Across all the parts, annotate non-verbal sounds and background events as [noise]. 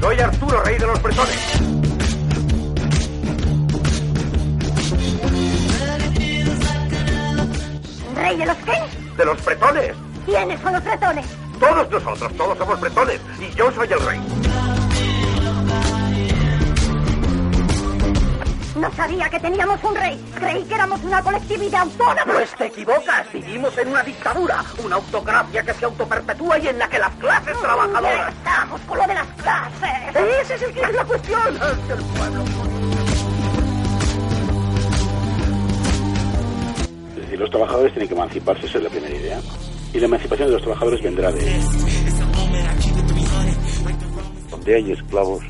Soy Arturo, rey de los bretones. ¿Rey de los qué? De los bretones. ¿Quiénes son los bretones? Todos nosotros, todos somos bretones. Y yo soy el rey. No sabía que teníamos un rey. Creí que éramos una colectividad autónoma. Pues te equivocas. Vivimos en una dictadura, una autocracia que se autoperpetúa y en la que las clases trabajadoras. Estamos con lo de las clases. Ese es el que es la cuestión. El pueblo. Es decir, los trabajadores tienen que emanciparse, esa es la primera idea. Y la emancipación de los trabajadores vendrá de... Donde hay esclavos,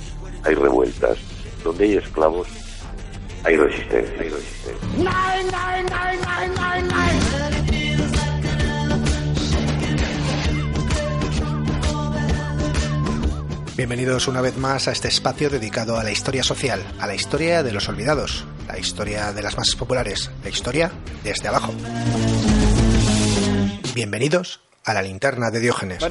hay revueltas. Donde hay esclavos, hay resistencia. Hay resistencia. Bienvenidos una vez más a este espacio dedicado a la historia social, a la historia de los olvidados, la historia de las masas populares, la historia desde abajo. Bienvenidos a la linterna de Diógenes.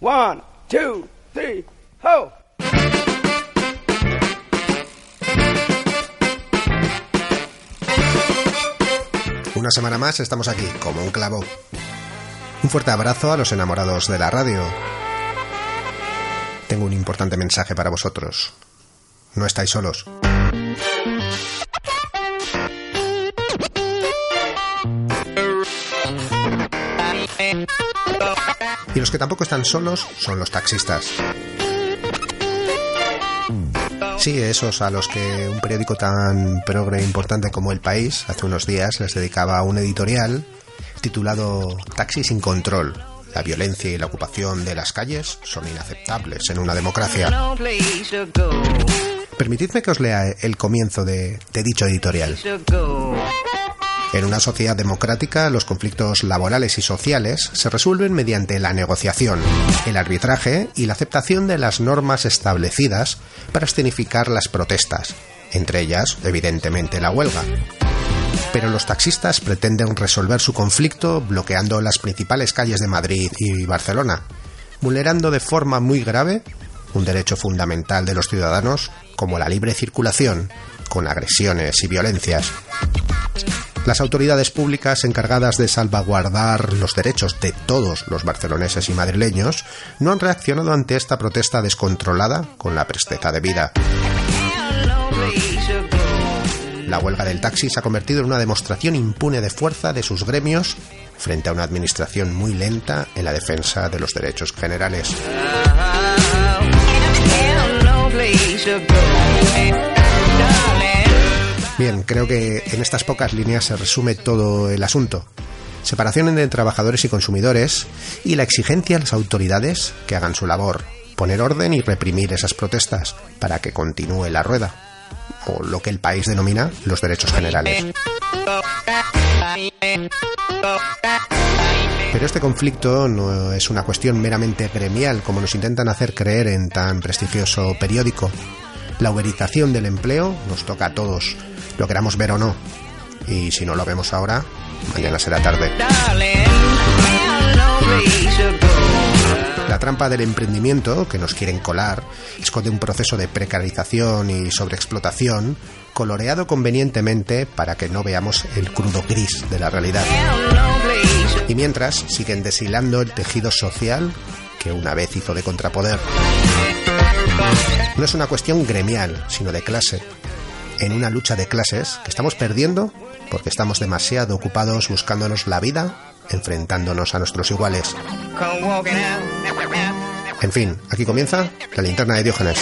One, two, three, ho! Una semana más estamos aquí, como un clavo. Un fuerte abrazo a los enamorados de la radio. Tengo un importante mensaje para vosotros. No estáis solos. Y los que tampoco están solos son los taxistas. Sí, esos a los que un periódico tan progre e importante como El País hace unos días les dedicaba un editorial titulado Taxi sin control. La violencia y la ocupación de las calles son inaceptables en una democracia. Permitidme que os lea el comienzo de, de dicho editorial. En una sociedad democrática, los conflictos laborales y sociales se resuelven mediante la negociación, el arbitraje y la aceptación de las normas establecidas para escenificar las protestas, entre ellas, evidentemente, la huelga. Pero los taxistas pretenden resolver su conflicto bloqueando las principales calles de Madrid y Barcelona, vulnerando de forma muy grave un derecho fundamental de los ciudadanos como la libre circulación, con agresiones y violencias. Las autoridades públicas encargadas de salvaguardar los derechos de todos los barceloneses y madrileños no han reaccionado ante esta protesta descontrolada con la presteza debida. La huelga del taxi se ha convertido en una demostración impune de fuerza de sus gremios frente a una administración muy lenta en la defensa de los derechos generales. Bien, creo que en estas pocas líneas se resume todo el asunto. Separación entre trabajadores y consumidores y la exigencia a las autoridades que hagan su labor, poner orden y reprimir esas protestas para que continúe la rueda, o lo que el país denomina los derechos generales. Pero este conflicto no es una cuestión meramente gremial como nos intentan hacer creer en tan prestigioso periódico. La uberización del empleo nos toca a todos, lo queramos ver o no. Y si no lo vemos ahora, mañana será tarde. La trampa del emprendimiento que nos quieren colar esconde un proceso de precarización y sobreexplotación coloreado convenientemente para que no veamos el crudo gris de la realidad. Y mientras siguen deshilando el tejido social que una vez hizo de contrapoder. No es una cuestión gremial, sino de clase en una lucha de clases que estamos perdiendo porque estamos demasiado ocupados buscándonos la vida, enfrentándonos a nuestros iguales. En fin, aquí comienza la linterna de Diógenes.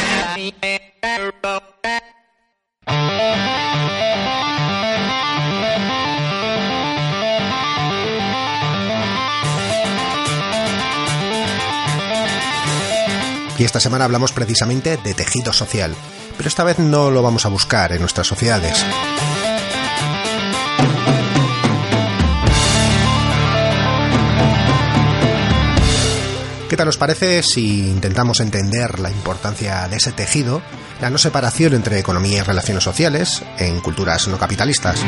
Y esta semana hablamos precisamente de tejido social, pero esta vez no lo vamos a buscar en nuestras sociedades. ¿Qué tal os parece si intentamos entender la importancia de ese tejido, la no separación entre economía y relaciones sociales en culturas no capitalistas,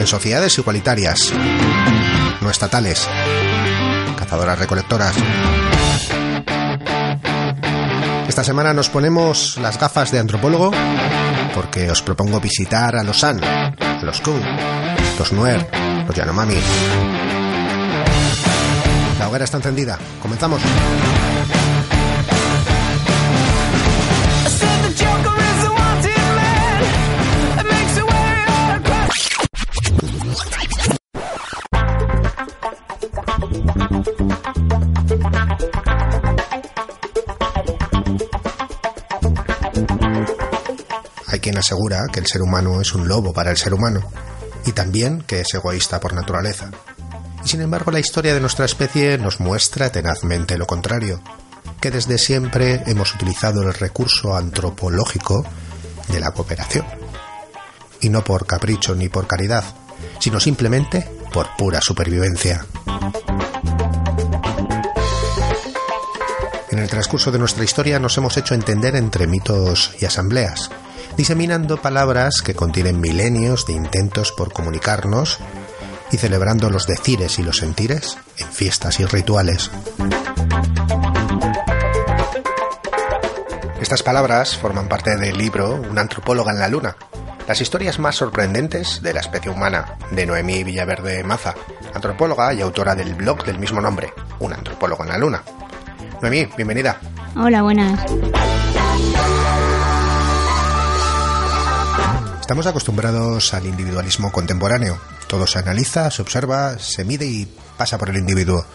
en sociedades igualitarias, no estatales, cazadoras recolectoras? Esta semana nos ponemos las gafas de antropólogo porque os propongo visitar a los San, los Kun, los Nuer, los Yanomami la hoguera está encendida. Comenzamos. Asegura que el ser humano es un lobo para el ser humano y también que es egoísta por naturaleza. Y sin embargo la historia de nuestra especie nos muestra tenazmente lo contrario, que desde siempre hemos utilizado el recurso antropológico de la cooperación. Y no por capricho ni por caridad, sino simplemente por pura supervivencia. En el transcurso de nuestra historia nos hemos hecho entender entre mitos y asambleas, diseminando palabras que contienen milenios de intentos por comunicarnos y celebrando los decires y los sentires en fiestas y rituales. Estas palabras forman parte del libro Una antropóloga en la luna, las historias más sorprendentes de la especie humana, de Noemí Villaverde Maza, antropóloga y autora del blog del mismo nombre, Un antropólogo en la luna. Noemí, bienvenida. Hola, buenas. Estamos acostumbrados al individualismo contemporáneo. Todo se analiza, se observa, se mide y pasa por el individuo.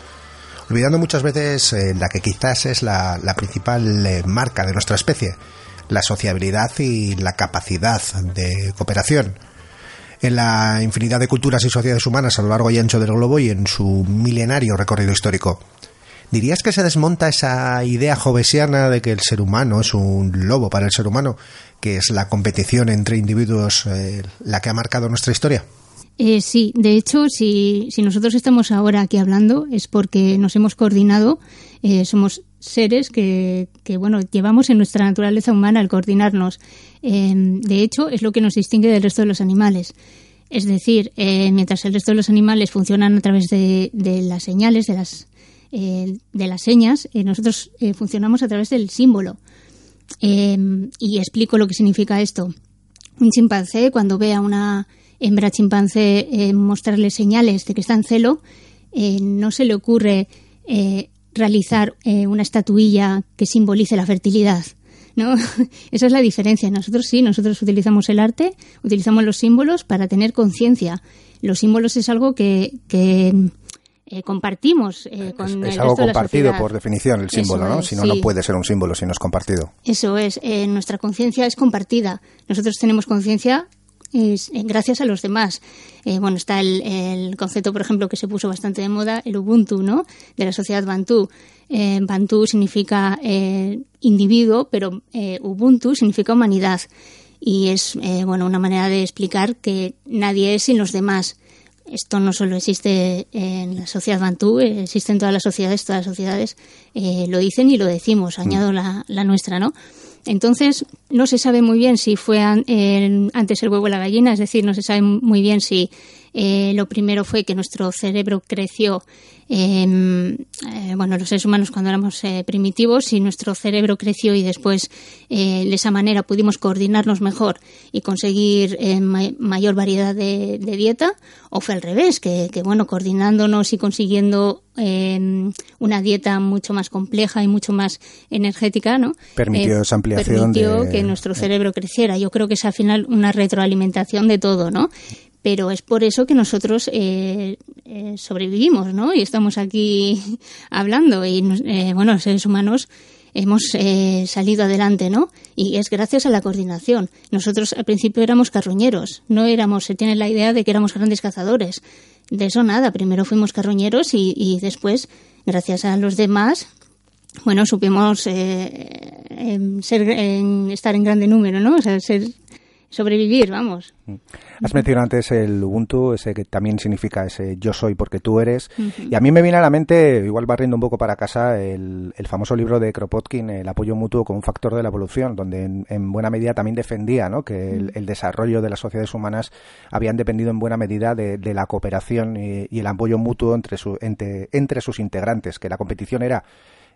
Olvidando muchas veces eh, la que quizás es la, principal eh, marca de nuestra especie, la sociabilidad y la capacidad de cooperación. En la infinidad de culturas y sociedades humanas a lo largo y ancho del globo y en su milenario recorrido histórico. ¿Dirías que se desmonta esa idea jovesiana de que el ser humano es un lobo para el ser humano, que es la competición entre individuos eh, la que ha marcado nuestra historia? Eh, sí, de hecho, si, si, nosotros estamos ahora aquí hablando es porque nos hemos coordinado, eh, somos seres que, que, bueno, llevamos en nuestra naturaleza humana el coordinarnos. Eh, de hecho, es lo que nos distingue del resto de los animales. Es decir, eh, mientras el resto de los animales funcionan a través de, de las señales, de las, de las señas, nosotros funcionamos a través del símbolo. Y explico lo que significa esto. Un chimpancé, cuando ve a una hembra chimpancé eh, mostrarle señales de que está en celo, eh, no se le ocurre eh, realizar una estatuilla que simbolice la fertilidad. ¿no? [laughs] Esa es la diferencia. Nosotros sí, nosotros utilizamos el arte, utilizamos los símbolos para tener conciencia. Los símbolos es algo que, que compartimos con es, es algo compartido por definición el símbolo, Eso ¿no? es, Si no, sí. no puede ser un símbolo si no es compartido. Eso es, nuestra conciencia es compartida. Nosotros tenemos conciencia es, eh, gracias a los demás. Eh, bueno, está el, el, concepto, por ejemplo, que se puso bastante de moda, el Ubuntu, ¿no? De la sociedad Bantú. Eh, Bantú significa individuo, pero Ubuntu significa humanidad. Y es, bueno, una manera de explicar que nadie es sin los demás. Esto no solo existe en la sociedad Bantú, existe en todas las sociedades, todas las sociedades lo dicen y lo decimos, añado la, la nuestra, ¿no? Entonces, no se sabe muy bien si fue an, eh, antes el huevo o la gallina, es decir, no se sabe muy bien si eh, lo primero fue que nuestro cerebro creció, eh, bueno, los seres humanos cuando éramos eh, primitivos, si nuestro cerebro creció y después eh, de esa manera pudimos coordinarnos mejor y conseguir eh, ma mayor variedad de, de, dieta, o fue al revés, que, que bueno, coordinándonos y consiguiendo eh, una dieta mucho más compleja y mucho más energética, ¿no? Permitió esa ampliación permitió de... que nuestro cerebro creciera. Yo creo que es al final una retroalimentación de todo, ¿no? Pero es por eso que nosotros eh, eh, sobrevivimos, ¿no? Y estamos aquí [laughs] hablando. Y, eh, bueno, los seres humanos hemos eh, salido adelante, ¿no? Y es gracias a la coordinación. Nosotros al principio éramos carroñeros, no éramos, se tiene la idea de que éramos grandes cazadores. De eso nada, primero fuimos carroñeros y, y después, gracias a los demás, bueno, supimos ser, estar en grande número, ¿no? O sea, ser, sobrevivir, vamos. Mm. Has mencionado antes el Ubuntu, ese que también significa ese yo soy porque tú eres. Y a mí me viene a la mente, igual barriendo un poco para casa, el, famoso libro de Kropotkin, El apoyo mutuo como un factor de la evolución, donde en, buena medida también defendía ¿no? que el, desarrollo de las sociedades humanas habían dependido en buena medida de, la cooperación y, y, el apoyo mutuo entre, su, entre, entre sus integrantes, que la competición era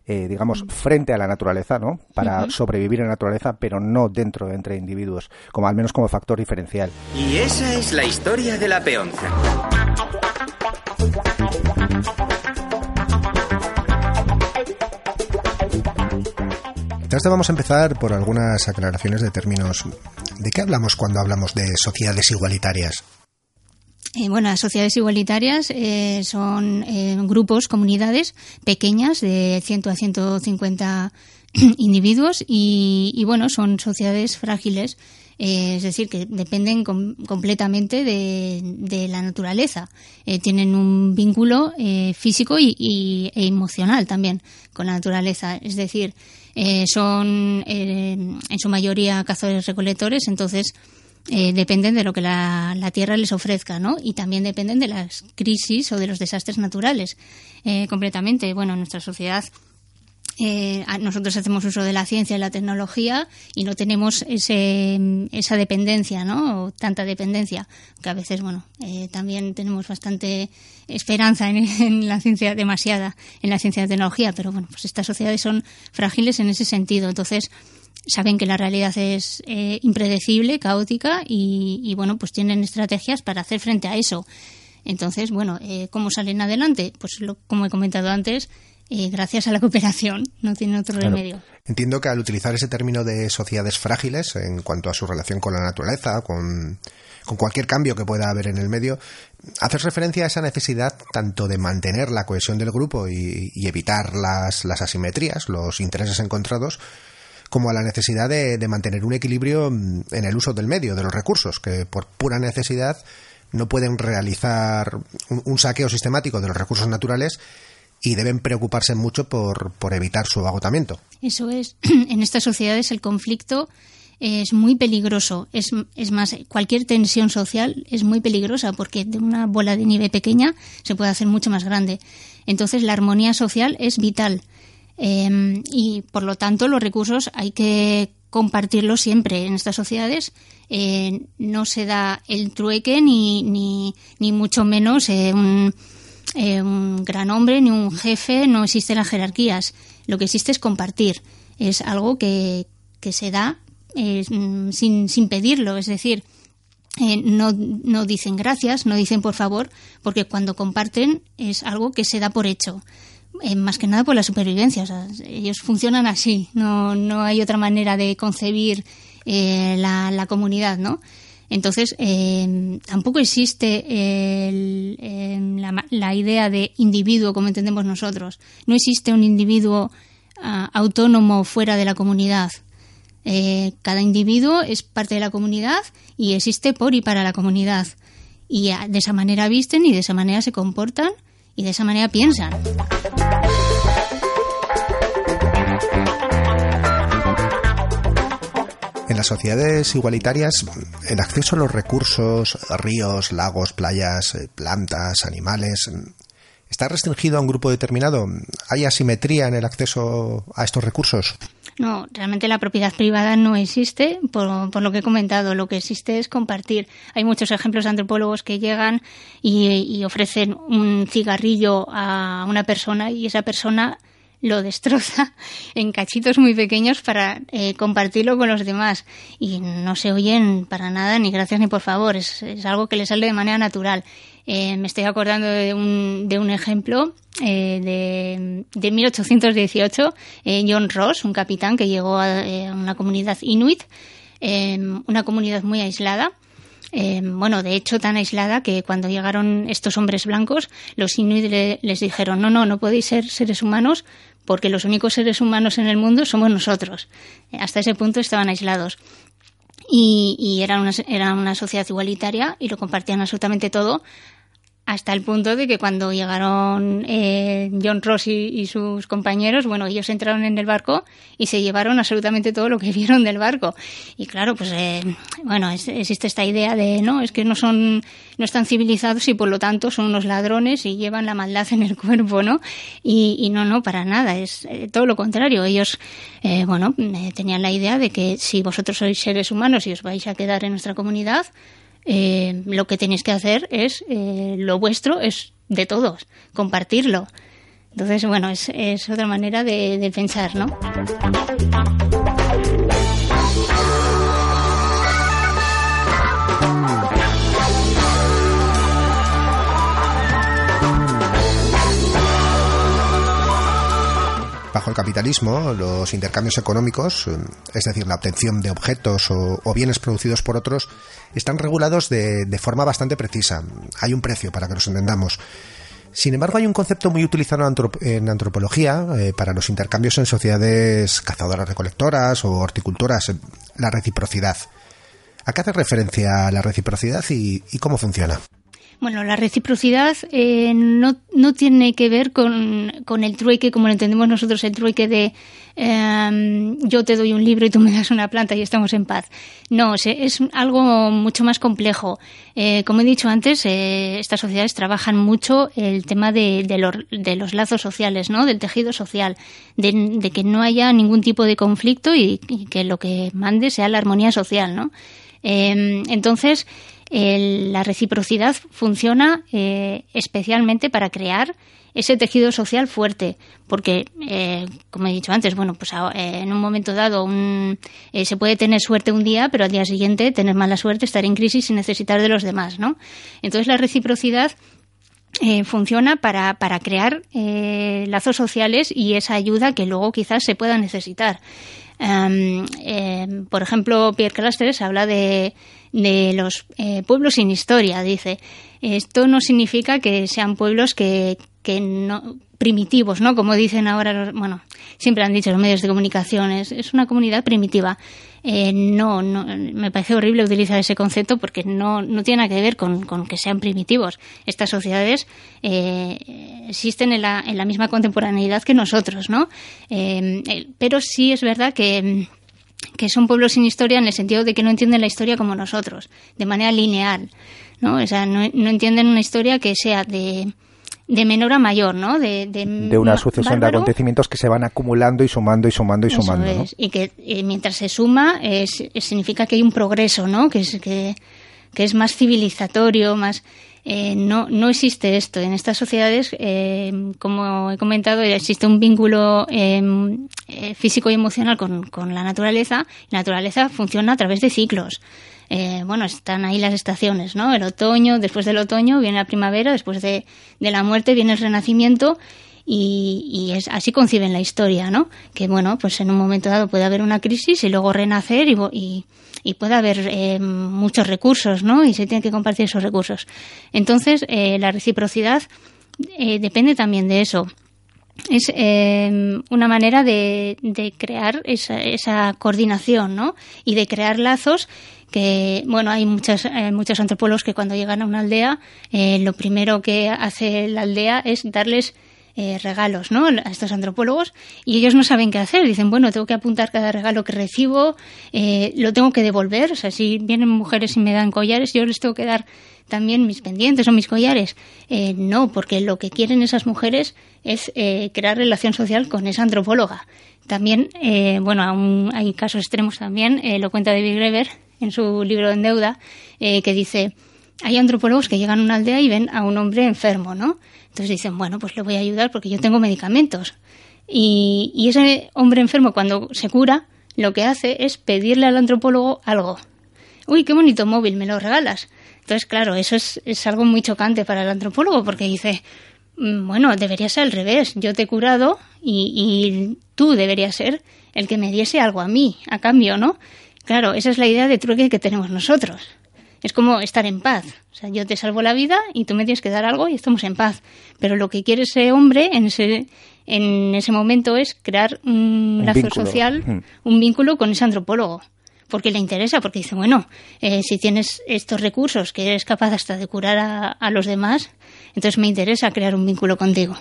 eh, digamos, frente a la naturaleza, ¿no? Para sobrevivir en la naturaleza, pero no dentro, entre individuos, como al menos como factor diferencial. Y esa es la historia de la peonza. Entonces vamos a empezar por algunas aclaraciones de términos. ¿De qué hablamos cuando hablamos de sociedades igualitarias? Eh, bueno, las sociedades igualitarias eh, son eh, grupos, comunidades pequeñas de 100 a 150 [clears throat] individuos y, bueno, son sociedades frágiles, es decir, que dependen completamente de, la naturaleza. tienen un vínculo físico y, e emocional también con la naturaleza, es decir, son en su mayoría cazadores recolectores, entonces eh, dependen de lo que la, tierra les ofrezca, ¿no? Y también dependen de las crisis o de los desastres naturales, eh, completamente. Bueno, nuestra sociedad eh, nosotros hacemos uso de la ciencia y la tecnología y no tenemos ese, esa dependencia, ¿no? O tanta dependencia, que a veces, bueno, también tenemos bastante esperanza en, [laughs] en, la ciencia, demasiada en la ciencia y la tecnología, pero bueno, pues estas sociedades son frágiles en ese sentido. Entonces, saben que la realidad es eh, impredecible, caótica y, bueno, pues tienen estrategias para hacer frente a eso. Entonces, bueno, eh, ¿cómo salen adelante? Pues como he comentado antes, eh, gracias a la cooperación, no tiene otro remedio. Entiendo que al utilizar ese término de sociedades frágiles en cuanto a su relación con la naturaleza, con, cualquier cambio que pueda haber en el medio, haces referencia a esa necesidad tanto de mantener la cohesión del grupo y, y evitar las, las asimetrías, los intereses encontrados, como a la necesidad de, mantener un equilibrio mm, en el uso del medio, de los recursos, que por pura necesidad no pueden realizar un, saqueo sistemático de los recursos naturales y deben preocuparse mucho por, evitar su agotamiento. Eso es. [clears throat] En estas sociedades el conflicto es muy peligroso. Es, es, más, cualquier tensión social es muy peligrosa porque de una bola de nieve pequeña se puede hacer mucho más grande. Entonces la armonía social es vital. Em, y por lo tanto los recursos hay que compartirlos siempre en estas sociedades. Eh, no se da el trueque ni, ni, ni mucho menos eh, eh, un, gran hombre ni un jefe, no existen las jerarquías. Lo que existe es compartir. Es algo que, que se da sin, sin pedirlo, es decir, no, no, dicen gracias, no dicen por favor, porque cuando comparten es algo que se da por hecho. Eh, más que nada por la supervivencia. ellos funcionan así, no, no hay otra manera de concebir eh, la, comunidad, ¿no? Entonces, eh, tampoco existe la, idea de individuo como entendemos nosotros. No existe un individuo ah, autónomo fuera de la comunidad. cada individuo es parte de la comunidad y existe por y para la comunidad. Y ah, de esa manera visten y de esa manera se comportan y de esa manera piensan. En las sociedades igualitarias, el acceso a los recursos, ríos, lagos, playas, eh, plantas, animales, ¿está restringido a un grupo determinado? ¿Hay asimetría en el acceso a estos recursos? No, realmente la propiedad privada no existe, por, lo que he comentado. Lo que existe es compartir. Hay muchos ejemplos de antropólogos que llegan y, ofrecen un cigarrillo a una persona y esa persona lo destroza [laughs] en cachitos muy pequeños para eh, compartirlo con los demás. Y no se oyen para nada, ni gracias ni por favor. Es, algo que le sale de manera natural. Eh, me estoy acordando de un, de un ejemplo eh, de, de, 1818, eh, John Ross, un capitán que llegó a, una comunidad inuit, una comunidad muy aislada. bueno, de hecho, tan aislada que cuando llegaron estos hombres blancos, los inuit les dijeron, no, no, no podéis ser seres humanos porque los únicos seres humanos en el mundo somos nosotros. hasta ese punto estaban aislados. Y, y era, una, era una sociedad igualitaria y lo compartían absolutamente todo hasta el punto de que cuando llegaron eh, John Ross y, sus compañeros, bueno, ellos entraron en el barco y se llevaron absolutamente todo lo que [laughs] vieron del barco. Y claro, pues eh, bueno, existe esta idea de no, es que no son, no están civilizados y por lo tanto son unos ladrones y llevan la maldad en el cuerpo, ¿no? Y, no, no, para nada, es eh, todo lo contrario. Ellos, bueno, tenían la idea de que si vosotros sois seres humanos y os vais a quedar en nuestra comunidad, eh, lo que tenéis que hacer es, eh, lo vuestro es de todos, compartirlo. Entonces, bueno, es, es otra manera de, de pensar, ¿no? Bajo el capitalismo, los intercambios económicos, eh, es decir, la obtención de objetos o, bienes producidos por otros, están regulados de, forma bastante precisa. Hay un precio para que nos entendamos. Sin embargo, hay un concepto muy utilizado en antropología eh, para los intercambios en sociedades cazadoras recolectoras o horticultoras, eh, la reciprocidad. ¿A qué hace referencia la reciprocidad y cómo funciona? Bueno, la reciprocidad eh, no, no, tiene que ver con, con, el trueque, como lo entendemos nosotros, el trueque de em, yo te doy un libro y tú me das una planta y estamos en paz. No, es algo mucho más complejo. Eh, como he dicho antes, eh, estas sociedades trabajan mucho el tema de, de, los lazos sociales, ¿no? del tejido social, de, que no haya ningún tipo de conflicto y, y, que lo que mande sea la armonía social. ¿no? Em, entonces, la reciprocidad funciona eh, especialmente para crear ese tejido social fuerte, porque, eh, como he dicho antes, bueno, pues eh, en un momento dado se puede tener suerte un día, pero al día siguiente tener mala suerte, estar en crisis y necesitar de los demás, ¿no? Entonces la reciprocidad funciona para, para crear lazos sociales y esa ayuda que luego quizás se pueda necesitar. Em, em, por ejemplo, Pierre Clastres habla de, de los eh, pueblos sin historia, dice. Esto no significa que sean pueblos que, que no primitivos, ¿no? Como dicen ahora, bueno, siempre han dicho los medios de comunicación, es, una comunidad primitiva. Eh, no, no, me parece horrible utilizar ese concepto porque no, no tiene nada que ver con, con que sean primitivos. Estas sociedades eh, existen en la, en la misma contemporaneidad que nosotros, ¿no? pero sí es verdad que que son pueblos sin historia en el sentido de que no entienden la historia como nosotros, de manera lineal, ¿no? O sea, no, entienden una historia que sea de, de menor a mayor, ¿no? De, de, una sucesión de acontecimientos que se van acumulando y sumando y sumando y sumando. Es. Y que mientras se suma significa que hay un progreso, ¿no? Que es, que, que es más civilizatorio, más... Eh, no, no existe esto. En estas sociedades, eh, como he comentado, existe un vínculo em, eh, físico y emocional con, con, la naturaleza. La naturaleza funciona a través de ciclos. bueno, están ahí las estaciones, ¿no? El otoño, después del otoño viene la primavera, después de, de la muerte viene el renacimiento y, y, es, así conciben la historia, ¿no? Que bueno, pues en un momento dado puede haber una crisis y luego renacer y, y, y puede haber eh, muchos recursos, ¿no? Y se tienen que compartir esos recursos. Entonces, eh, la reciprocidad eh, depende también de eso. Es una manera de, de crear esa, esa, coordinación, ¿no? Y de crear lazos que, bueno, hay muchas, muchos antropólogos que cuando llegan a una aldea, lo primero que hace la aldea es darles eh, regalos ¿no? a estos antropólogos y ellos no saben qué hacer. Dicen, bueno, tengo que apuntar cada regalo que recibo, eh, lo tengo que devolver. O sea, si vienen mujeres y me dan collares, yo les tengo que dar también mis pendientes o mis collares. Eh, no, porque lo que quieren esas mujeres es crear relación social con esa antropóloga. También, bueno, hay casos extremos también, lo cuenta David Greber en su libro En Deuda, que dice, hay antropólogos que llegan a una aldea y ven a un hombre enfermo, ¿no? Entonces dicen, bueno, pues le voy a ayudar porque yo tengo medicamentos. Y, ese hombre enfermo cuando se cura, lo que hace es pedirle al antropólogo algo. Uy, qué bonito móvil, me lo regalas. Entonces, claro, eso es, algo muy chocante para el antropólogo porque dice, mm, bueno, debería ser al revés. Yo te he curado y, y, tú deberías ser el que me diese algo a mí, a cambio, ¿no? Claro, esa es la idea de truque que tenemos nosotros. Es como estar en paz. O sea, yo te salvo la vida y tú me tienes que dar algo y estamos en paz. Pero lo que quiere ese hombre en ese, en ese momento es crear un, lazo social, un vínculo con ese antropólogo. porque le interesa, porque dice, bueno, eh, si tienes estos recursos que eres capaz hasta de curar a, a los demás, entonces me interesa crear un vínculo contigo.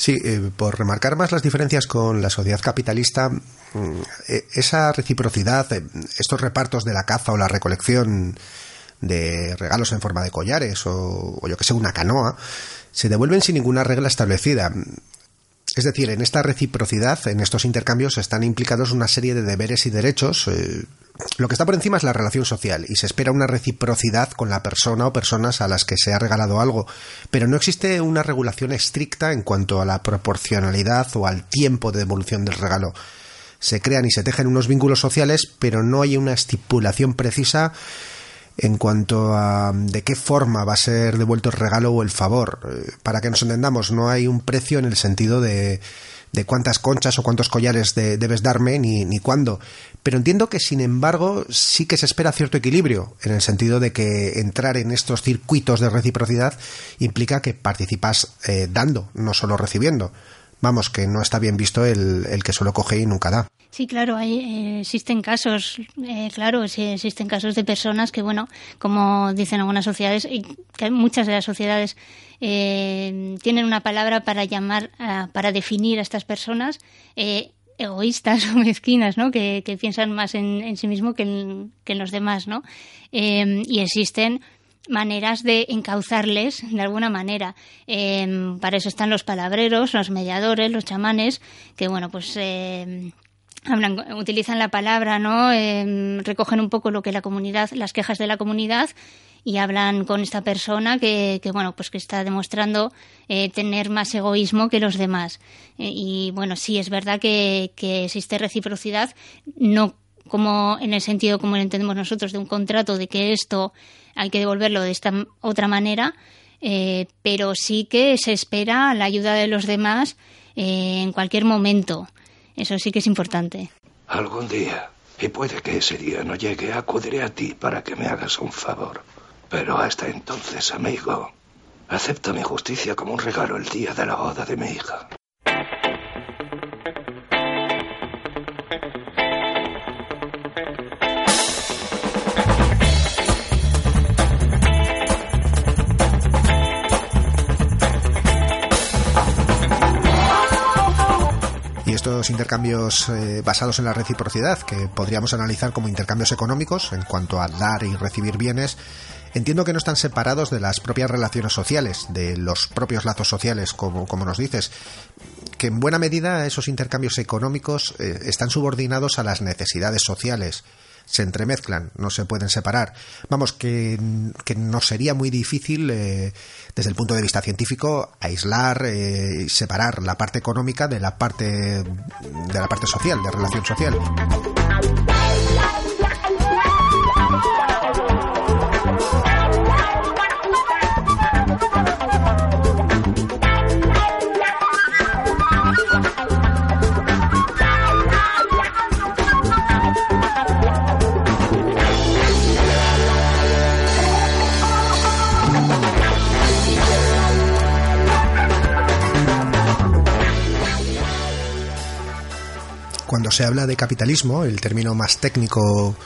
Sí, eh, por remarcar más las diferencias con la sociedad capitalista, mm, eh, esa reciprocidad, eh, estos repartos de la caza o la recolección de regalos en forma de collares o, o yo que sé, una canoa, se devuelven sin ninguna regla establecida. Es decir, en esta reciprocidad, en estos intercambios, están implicados una serie de deberes y derechos. Eh, lo que está por encima es la relación social y se espera una reciprocidad con la persona o personas a las que se ha regalado algo, pero no existe una regulación estricta en cuanto a la proporcionalidad o al tiempo de devolución del regalo. Se crean y se tejen unos vínculos sociales, pero no hay una estipulación precisa en cuanto a de qué forma va a ser devuelto el regalo o el favor. Eh, para que nos entendamos, no hay un precio en el sentido de, de cuántas conchas o cuántos collares de, debes darme ni, ni cuándo. Pero entiendo que, sin embargo, sí que se espera cierto equilibrio, en el sentido de que entrar en estos circuitos de reciprocidad implica que participas eh, dando, no solo recibiendo. Vamos, que no está bien visto el, el que solo coge y nunca da. Sí, claro, hay, eh, existen casos, eh, claro, existen casos de personas que, bueno, como dicen algunas sociedades, y que muchas de las sociedades eh, tienen una palabra para llamar, a- para definir a estas personas eh, egoístas [laughs] o mezquinas, ¿no? Que, que piensan más en, en sí mismo que en, que en los demás, ¿no? Eh, y existen maneras de encauzarles de alguna manera. Eh, para eso están los palabreros, los mediadores, los chamanes, que bueno, pues eh, hablan, utilizan la palabra, ¿no? Eh, recogen un poco lo que la comunidad, las quejas de la comunidad y hablan con esta persona que, que bueno, pues que está demostrando eh, tener más egoísmo que los demás. Eh, y bueno, sí es verdad que, que existe reciprocidad, no como en el sentido como lo entendemos nosotros de un contrato de que esto hay que devolverlo de esta otra manera, eh, pero sí que se espera la ayuda de los demás eh, en cualquier momento. Eso sí que es importante. Algún día, y puede que ese día no llegue, acudiré a ti para que me hagas un favor. Pero hasta entonces, amigo, acepta mi justicia como un regalo el día de la boda de mi hija. Y estos intercambios eh, basados en la reciprocidad, que podríamos analizar como intercambios económicos en cuanto a dar y recibir bienes, entiendo que no están separados de las propias relaciones sociales, de los propios lazos sociales, como, como nos dices, que en buena medida esos intercambios económicos eh, están subordinados a las necesidades sociales se entremezclan, no se pueden separar. Vamos, que, que nos sería muy difícil, eh, desde el punto de vista científico, aislar eh, separar la parte económica de la parte de la parte social, de relación social. Se habla de capitalismo, el término más técnico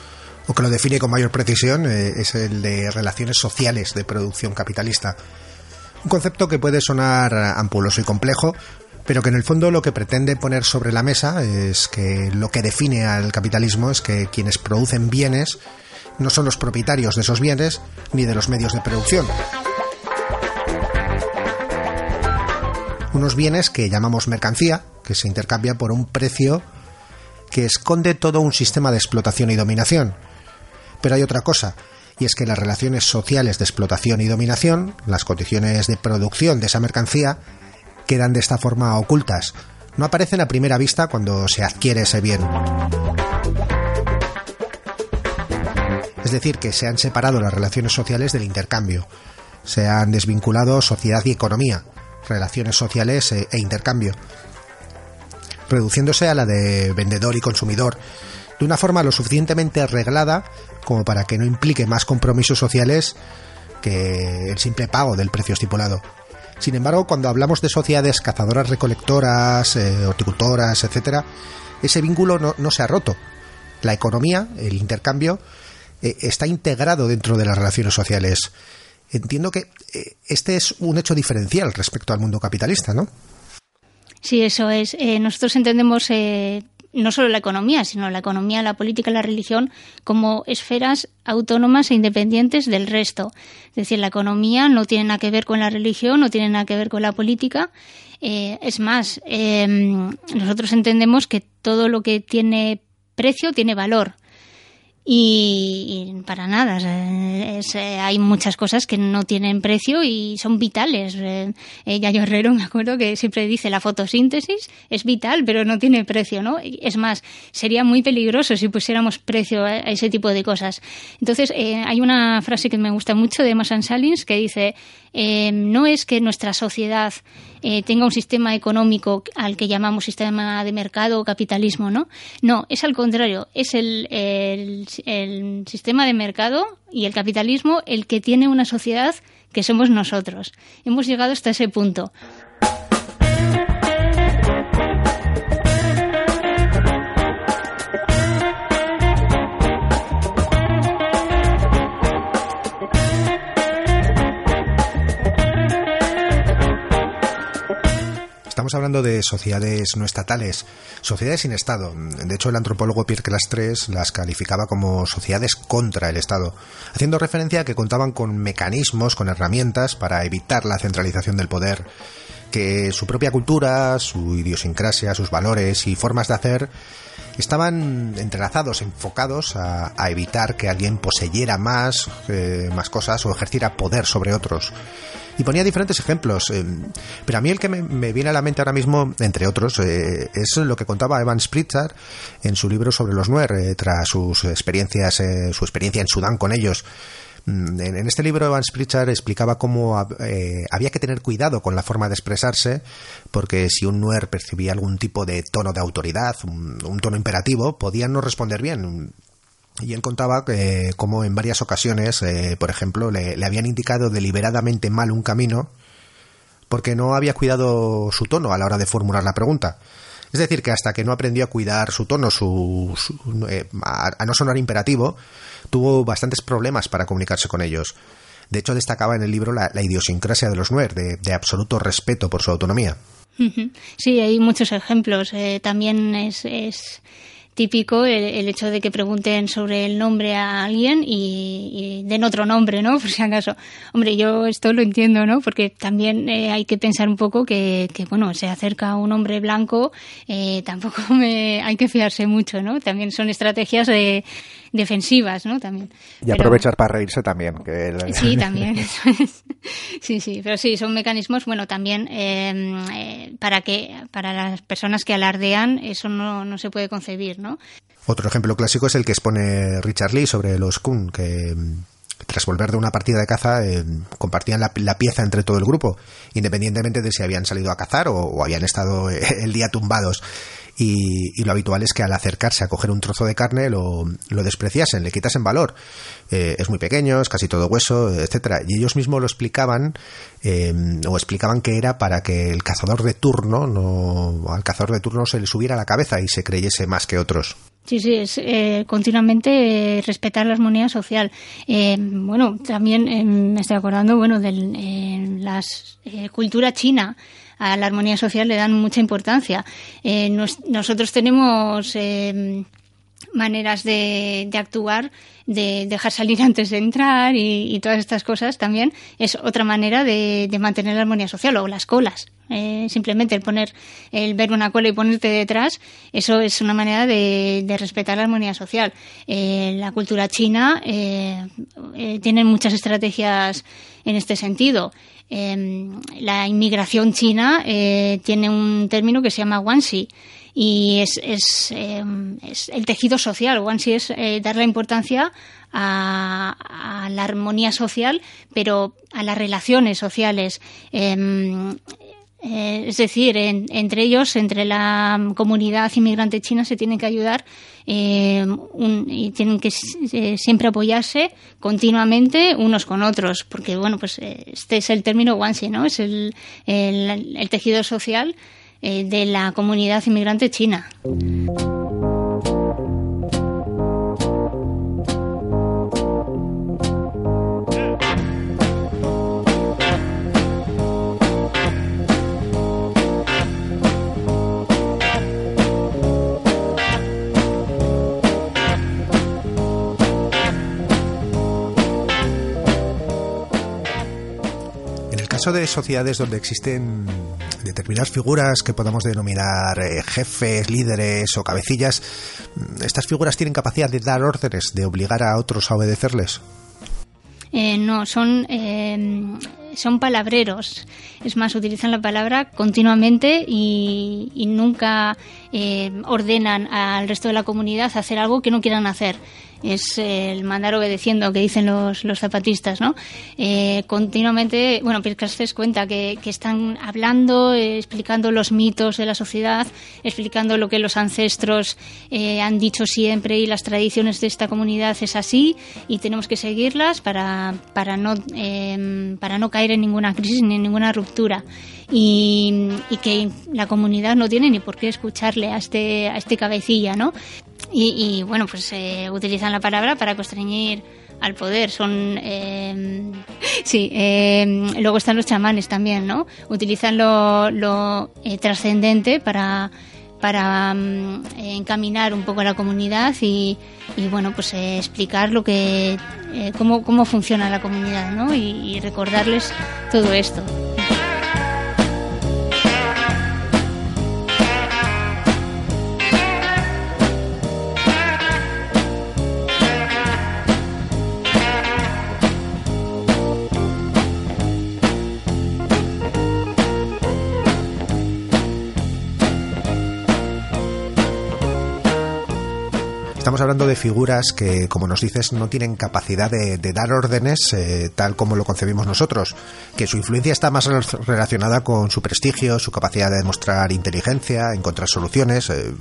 o que lo define con mayor precisión eh, es el de relaciones sociales de producción capitalista. Un concepto que puede sonar ampuloso y complejo, pero que en el fondo lo que pretende poner sobre la mesa es que lo que define al capitalismo es que quienes producen bienes no son los propietarios de esos bienes ni de los medios de producción. Unos bienes que llamamos mercancía, que se intercambia por un precio que esconde todo un sistema de explotación y dominación. Pero hay otra cosa, y es que las relaciones sociales de explotación y dominación, las condiciones de producción de esa mercancía, quedan de esta forma ocultas. No aparecen a primera vista cuando se adquiere ese bien. Es decir, que se han separado las relaciones sociales del intercambio. Se han desvinculado sociedad y economía, relaciones sociales e, e intercambio reduciéndose a la de vendedor y consumidor, de una forma lo suficientemente arreglada como para que no implique más compromisos sociales que el simple pago del precio estipulado. Sin embargo, cuando hablamos de sociedades cazadoras recolectoras, eh, horticultoras, etc., ese vínculo no, se ha roto. la economía, el intercambio, eh, está integrado dentro de las relaciones sociales. Entiendo que eh, este es un hecho diferencial respecto al mundo capitalista, ¿no? Sí, eso es. Eh, nosotros entendemos no solo la economía, sino la economía, la política la religión como esferas autónomas e independientes del resto. Es decir, la economía no tiene nada que ver con la religión, no tiene nada que ver con la política. es más, nosotros entendemos que todo lo que tiene precio tiene valor. Y, para nada, eh, hay muchas cosas que no tienen precio y son vitales. Eh, Yayo Herrero, [laughs] me acuerdo que siempre dice la fotosíntesis es vital, pero no tiene precio, ¿no? Es más, sería muy peligroso si pusiéramos precio a, ese tipo de cosas. Entonces, eh, hay una frase que me gusta mucho de Masan Salins que dice, eh, no es que nuestra sociedad eh, tenga un sistema económico al que llamamos sistema de mercado o capitalismo, ¿no? No, es al contrario, es el, el sistema de mercado y el capitalismo el que tiene una sociedad que somos nosotros. Hemos llegado hasta ese punto. Hablando de sociedades no estatales, sociedades sin Estado. De hecho, el antropólogo Pierre Clastres las calificaba como sociedades contra el Estado, haciendo referencia a que contaban con mecanismos, con herramientas para evitar la centralización del poder, que su propia cultura, su idiosincrasia, sus valores y formas de hacer estaban entrelazados, enfocados a, evitar que alguien poseyera más, eh, más cosas o ejerciera poder sobre otros y ponía diferentes ejemplos. Eh, pero a mí el que me, viene a la mente ahora mismo, entre otros, eh, es lo que contaba Evan Spritzer en su libro sobre los Nuer, tras sus experiencias, su experiencia en Sudán con ellos. Mm, en, este libro Evan Spritzer explicaba cómo había que tener cuidado con la forma de expresarse, porque si un Nuer percibía algún tipo de tono de autoridad, un, tono imperativo, podía no responder bien. Y él contaba que, como en varias ocasiones, eh, por ejemplo, le, habían indicado deliberadamente mal un camino porque no había cuidado su tono a la hora de formular la pregunta. Es decir, que hasta que no aprendió a cuidar su tono, su, eh, a, no sonar imperativo, tuvo bastantes problemas para comunicarse con ellos. De hecho, destacaba en el libro la, idiosincrasia de los Nuer, de, absoluto respeto por su autonomía. Sí, hay muchos ejemplos. Eh, también es típico el, hecho de que pregunten sobre el nombre a alguien y, den otro nombre, ¿no? [laughs] Por si acaso. Hombre, yo esto lo entiendo, ¿no? Porque también eh, hay que pensar un poco que, que, bueno, se acerca un hombre blanco, eh, tampoco [laughs] me, hay que fiarse mucho, ¿no? También son estrategias de, defensivas, ¿no? También. Y aprovechar para reírse también. [laughs] Sí, también. sí, sí, pero sí, son mecanismos, bueno, también em, eh, para que para las personas que alardean eso no, no se puede concebir, ¿no? Otro ejemplo clásico es el que expone Richard Lee sobre los Kun, que tras volver de una partida de caza, em, compartían la, pieza entre todo el grupo, independientemente de si habían salido a cazar o habían estado [laughs] el día tumbados y, lo habitual es que al acercarse a coger un trozo de carne lo, despreciasen, le quitasen valor. Eh, es muy pequeño, es casi todo hueso, etcétera. Y ellos mismos lo explicaban em, o explicaban que era para que el cazador de turno, no, al cazador de turno se le subiera la cabeza y se creyese más que otros. Sí, sí, es eh, continuamente respetar la armonía social. Eh, bueno, también me estoy acordando, bueno, de la cultura china a la armonía social le dan mucha importancia. Eh, nosotros tenemos eh, maneras de, actuar, de dejar salir [laughs] antes de entrar y, todas estas cosas también es otra manera de, mantener la armonía social o las colas. Eh, simplemente el poner, el ver una cola y ponerte detrás, eso es una manera de, respetar la armonía social. la cultura china tiene muchas estrategias en este sentido. Em, la inmigración china eh, tiene un término que se llama wanxi y es, em, es, el tejido social. Wanxi es eh, dar la importancia a, la armonía social, pero a las relaciones sociales. Em, eh, es decir, entre ellos, entre la comunidad inmigrante china, se tienen que ayudar eh, y tienen que eh, siempre apoyarse continuamente unos con otros, porque bueno, pues este es el término Wanxi, ¿no? Es el, el tejido social de la comunidad inmigrante china. Caso de sociedades donde existen determinadas figuras que podamos denominar eh, jefes, líderes o cabecillas, ¿estas figuras tienen capacidad de dar órdenes, de obligar a otros a obedecerles? Eh, no, son, eh, son palabreros. Es más, utilizan la palabra continuamente y, nunca ordenan al resto de la comunidad hacer algo que no quieran hacer es el mandar obedeciendo que dicen los, los zapatistas, ¿no? Eh, continuamente, bueno, Pircastes cuenta que, que están hablando, eh, explicando los mitos de la sociedad, explicando lo que los ancestros eh, han dicho siempre y las tradiciones de esta comunidad es así y tenemos que seguirlas para, para, no, em, para no caer en ninguna crisis ni en ninguna ruptura. Y, que la comunidad no tiene ni por qué escucharle a este, a este cabecilla, ¿no? Y, bueno, pues eh, utilizan la palabra para constreñir al poder. Son. Eh, [laughs] sí, eh, luego están los chamanes también, ¿no? Utilizan lo, lo trascendente para para mm, encaminar un poco a la comunidad y, y bueno pues explicar lo que cómo, cómo funciona la comunidad ¿no? y recordarles todo esto. Hablando de figuras que, como nos dices, no tienen capacidad de, dar órdenes eh, tal como lo concebimos nosotros, que su influencia está más relacionada con su prestigio, su capacidad de demostrar inteligencia, encontrar soluciones. Eh,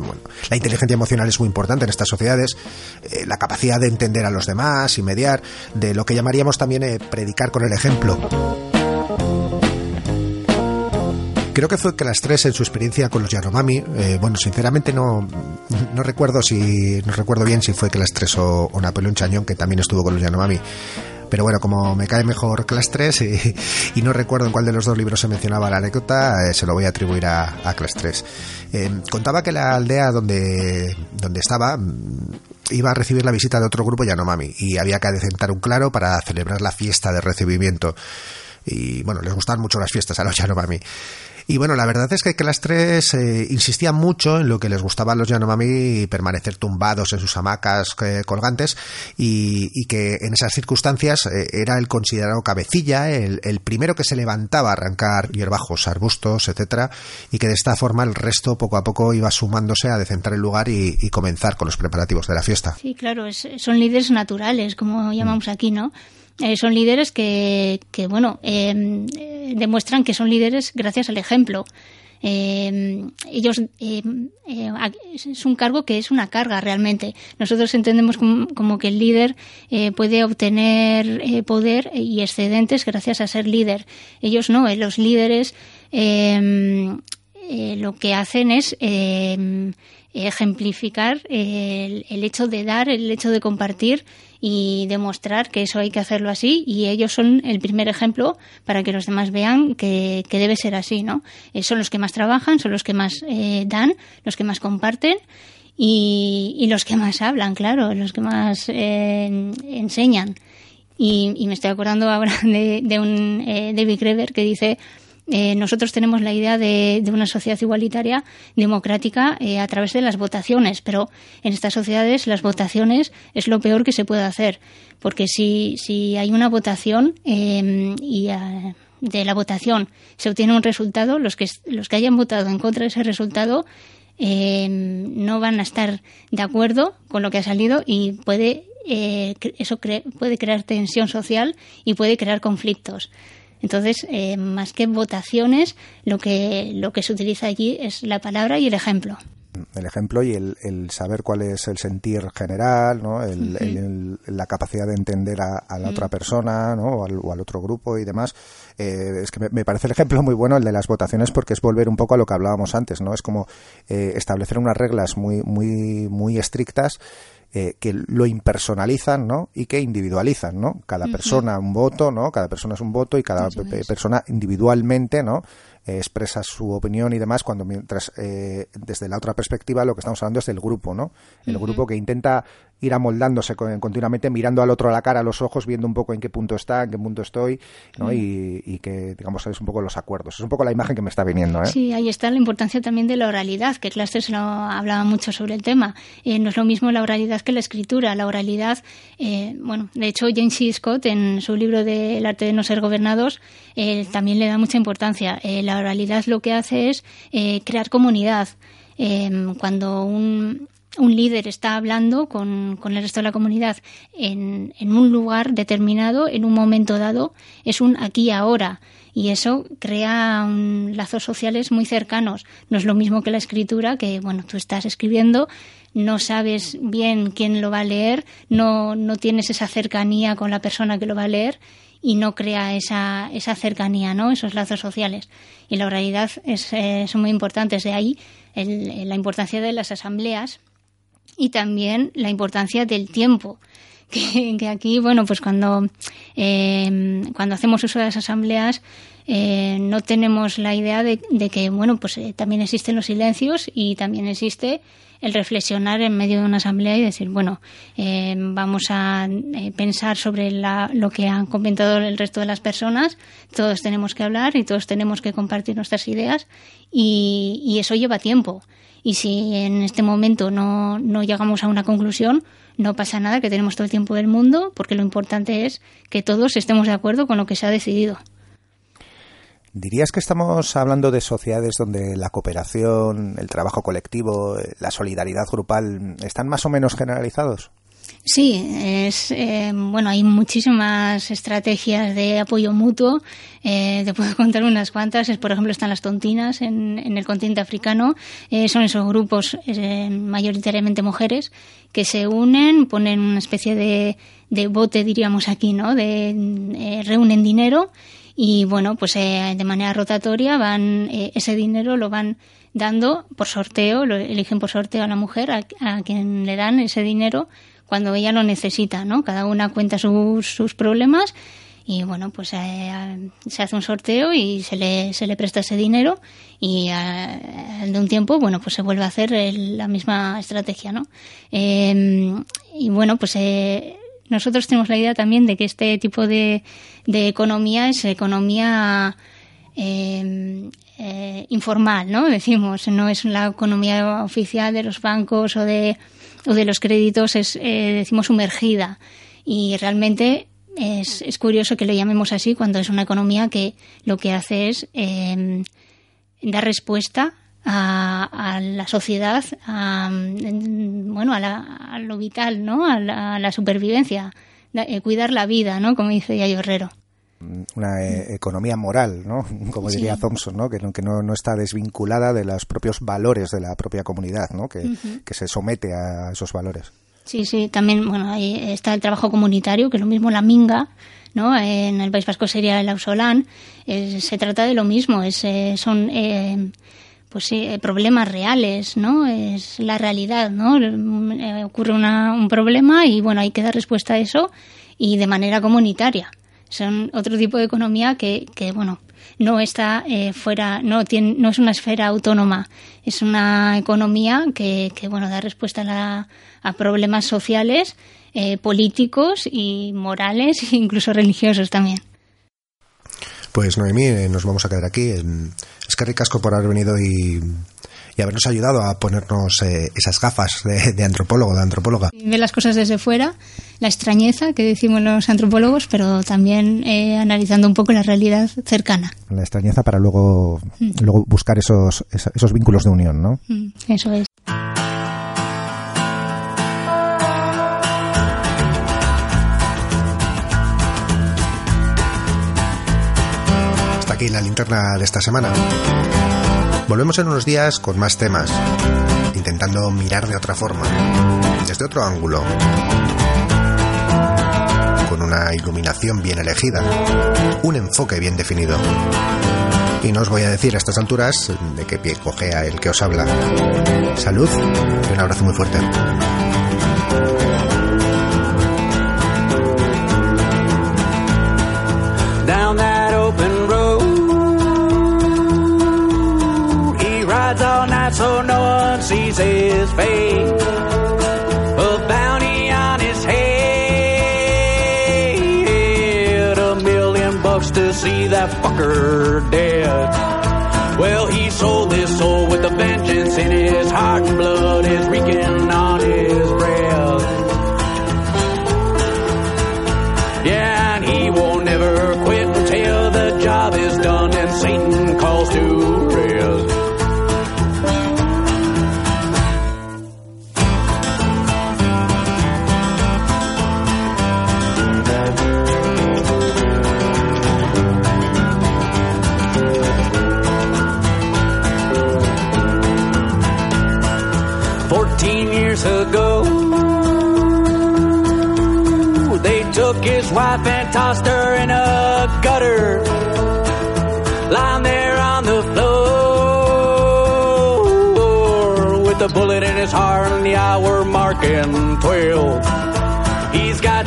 la inteligencia emocional es muy importante en estas sociedades, eh, la capacidad de entender a los demás y mediar, de lo que llamaríamos también predicar con el ejemplo. Creo que fue que las tres en su experiencia con los Yanomami, eh, bueno, sinceramente no, no recuerdo si, no recuerdo bien si fue que las tres o, Napoleón Chañón, que también estuvo con los Yanomami. Pero bueno, como me cae mejor las tres y, no recuerdo en cuál de los dos libros se mencionaba la anécdota, eh, se lo voy a atribuir a, a Clas 3. Eh, contaba que la aldea donde, donde estaba mm, iba a recibir la visita de otro grupo Yanomami y había que adecentar un claro para celebrar la fiesta de recibimiento. Y bueno, les gustaban mucho las fiestas a los Yanomami. Y bueno, la verdad es que las tres eh, insistían mucho en lo que les gustaba a los Yanomami permanecer tumbados en sus hamacas eh, colgantes y, que en esas circunstancias eh, era el considerado cabecilla, el, primero que se levantaba a arrancar hierbajos, arbustos, etcétera, y que de esta forma el resto poco a poco iba sumándose a decentar el lugar y, comenzar con los preparativos de la fiesta. Sí, claro, son líderes naturales, como llamamos aquí, ¿no? Eh, son líderes que, que bueno, em, eh, demuestran que son líderes gracias al ejemplo. Em, ellos em, eh, es un cargo que es una carga realmente. Nosotros entendemos como, que el líder puede obtener poder y excedentes gracias a ser líder. Ellos no, los líderes lo que hacen es ejemplificar el, el, hecho de dar, el hecho de compartir y demostrar que eso hay que hacerlo así y ellos son el primer ejemplo para que los demás vean que, debe ser así, ¿no? Eh, son los que más trabajan, son los que más eh, dan, los que más comparten y, los que más hablan, claro, los que más eh, enseñan. Y, me estoy acordando ahora [laughs] de, de un David Greber que dice eh, nosotros tenemos la idea de, una sociedad igualitaria, democrática, eh, a través de las votaciones, pero en estas sociedades las votaciones es lo peor que se puede hacer, porque si, si hay una votación em, y ah, de la votación se obtiene un resultado, los que, los que hayan votado en contra de ese resultado em, no van a estar de acuerdo con lo que ha salido y puede eh, eso puede crear tensión social y puede crear conflictos. Entonces, eh, más que votaciones, lo que, lo que se utiliza allí es la palabra y el ejemplo el ejemplo y el, saber cuál es el sentir general, ¿no? el, la capacidad de entender a, la otra persona ¿no? o, al, otro grupo y demás. Eh, es que me, parece el ejemplo muy bueno el de las votaciones porque es volver un poco a lo que hablábamos antes, ¿no? Es como eh, establecer unas reglas muy, muy, muy estrictas eh, que lo impersonalizan ¿no? y que individualizan. ¿no? Cada persona un voto, ¿no? cada persona es un voto y cada persona individualmente ¿no? Eh, expresa su opinión y demás, cuando mientras eh, desde la otra perspectiva lo que estamos hablando es del grupo, ¿no? El grupo que intenta ir amoldándose continuamente, mirando al otro a la cara, a los ojos, viendo un poco en qué punto está, en qué punto estoy, ¿no? Y, que, digamos, es un poco los acuerdos. Es un poco la imagen que me está viniendo. ¿eh? Sí, ahí está la importancia también de la oralidad, que Cluster lo hablaba mucho sobre el tema. Eh, no es lo mismo la oralidad que la escritura. La oralidad, eh, bueno, de hecho, James C. Scott, en su libro de El arte de no ser gobernados, eh, también le da mucha importancia. la oralidad lo que hace es crear comunidad. cuando un, un líder está hablando con, con, el resto de la comunidad en, en, un lugar determinado, en un momento dado, es un aquí ahora. Y eso crea un, lazos sociales muy cercanos. No es lo mismo que la escritura, que bueno, tú estás escribiendo, no sabes bien quién lo va a leer, no, no tienes esa cercanía con la persona que lo va a leer y no crea esa, esa cercanía, ¿no? esos lazos sociales. Y la realidad es, eh, son muy importantes. De ahí el, la importancia de las asambleas y también la importancia del tiempo. [laughs] Que, aquí, bueno, pues cuando, eh, cuando hacemos uso de las asambleas, eh, no tenemos la idea de, que, bueno, pues eh, también existen los silencios y también existe el reflexionar en medio de una asamblea y decir, bueno, vamos a pensar sobre lo que han comentado el resto de las personas, todos tenemos que hablar y todos tenemos que compartir nuestras ideas y, y eso lleva tiempo. Y si en este momento no, no llegamos a una conclusión, no pasa nada, que tenemos todo el tiempo del mundo, porque lo importante es que todos estemos de acuerdo con lo que se ha decidido. ¿Dirías que estamos hablando de sociedades donde la cooperación, el trabajo colectivo, la solidaridad grupal están más o menos generalizados? Sí, es eh, bueno, hay muchísimas estrategias de apoyo mutuo. Eh, te puedo [laughs] contar unas cuantas. Por ejemplo, están las tontinas en, en el continente africano. Eh, son esos grupos eh, mayoritariamente mujeres que se unen, ponen una especie de, de bote, diríamos aquí, ¿no? De eh, reúnen dinero y bueno, pues de manera rotatoria van ese dinero lo van dando por sorteo, lo eligen por sorteo a la mujer a quien le dan ese dinero cuando ella lo necesita, ¿no? Cada una cuenta sus, sus problemas y bueno, pues eh, se hace un sorteo y se le, se le presta ese dinero y al de un tiempo, bueno, pues se vuelve a hacer la misma estrategia, ¿no? Em, y bueno, pues eh, nosotros tenemos la idea también de que este tipo de, de economía es economía em, eh, informal, ¿no? Decimos, no es la economía oficial de los bancos o de o de los créditos es, eh, decimos, sumergida. Y realmente es, es, curioso que lo llamemos así cuando es una economía que lo que hace es eh, dar respuesta a, a, la sociedad, a, bueno, a, la, a, lo vital, ¿no? A la, supervivencia, eh, cuidar la vida, ¿no? Como dice Yayo Herrero una eh, economía moral, ¿no? [laughs] Como diría Thompson, ¿no? Que, que no, no, está desvinculada de los propios valores de la propia comunidad, ¿no? Que, que, se somete a esos valores. Sí, sí, también, bueno, ahí está el trabajo comunitario, que es lo mismo la minga, ¿no? En el País Vasco sería el ausolán. se trata de lo mismo, es, eh, son eh, pues sí, problemas reales, ¿no? Es la realidad, ¿no? ocurre una, un problema y, bueno, hay que dar respuesta a eso y de manera comunitaria son otro tipo de economía que, que bueno, no está eh, fuera, no, tiene, no es una esfera autónoma, es una economía que, que bueno, da respuesta a, la, problemas sociales, eh, políticos y morales e incluso religiosos también. Pues Noemí, eh, nos vamos a quedar aquí. Es que ricasco por haber venido y y habernos ayudado a ponernos eh, esas gafas de, de, antropólogo, de antropóloga. Ver las cosas desde fuera, la extrañeza que decimos los antropólogos, pero también eh, analizando un poco la realidad cercana. La extrañeza para luego, mm. luego buscar esos, esos vínculos de unión, ¿no? Mm, eso es. Hasta aquí la linterna de esta semana. Volvemos en unos días con más temas, intentando mirar de otra forma, desde otro ángulo, con una iluminación bien elegida, un enfoque bien definido. Y no os voy a decir a estas alturas de qué pie cojea el que os habla. Salud y un abrazo muy fuerte. Spain.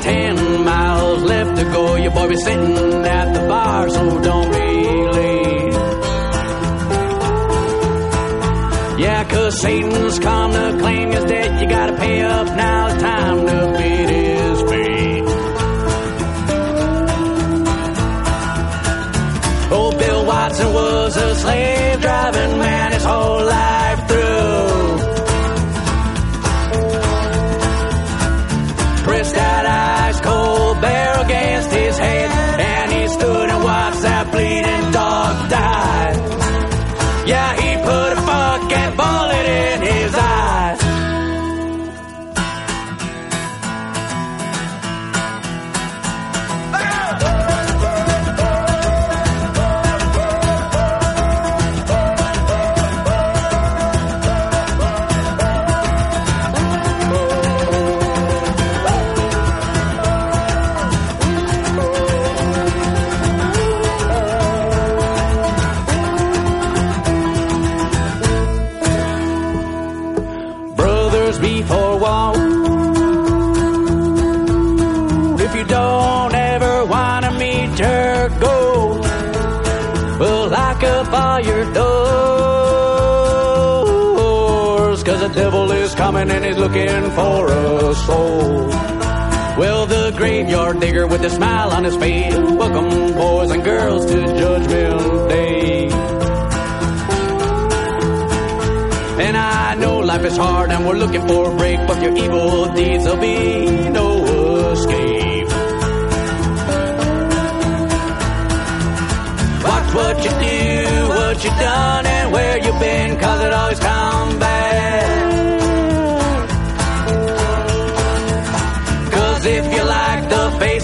Ten miles left to go. Your boy be sitting at the bar, so don't be late. Yeah, cause Satan's come to claim his debt. You gotta pay up now. It's time to beat for a soul. Well, the graveyard digger with a smile on his face. Welcome, boys and girls, to Judgment Day. And I know life is hard and we're looking for a break, but your evil deeds will be no escape. Watch what you do, what you done, and where you've been, cause it always come back.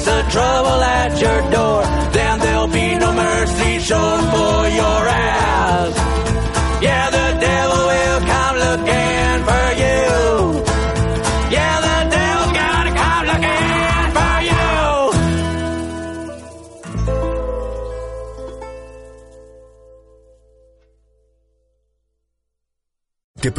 The trouble at your door, then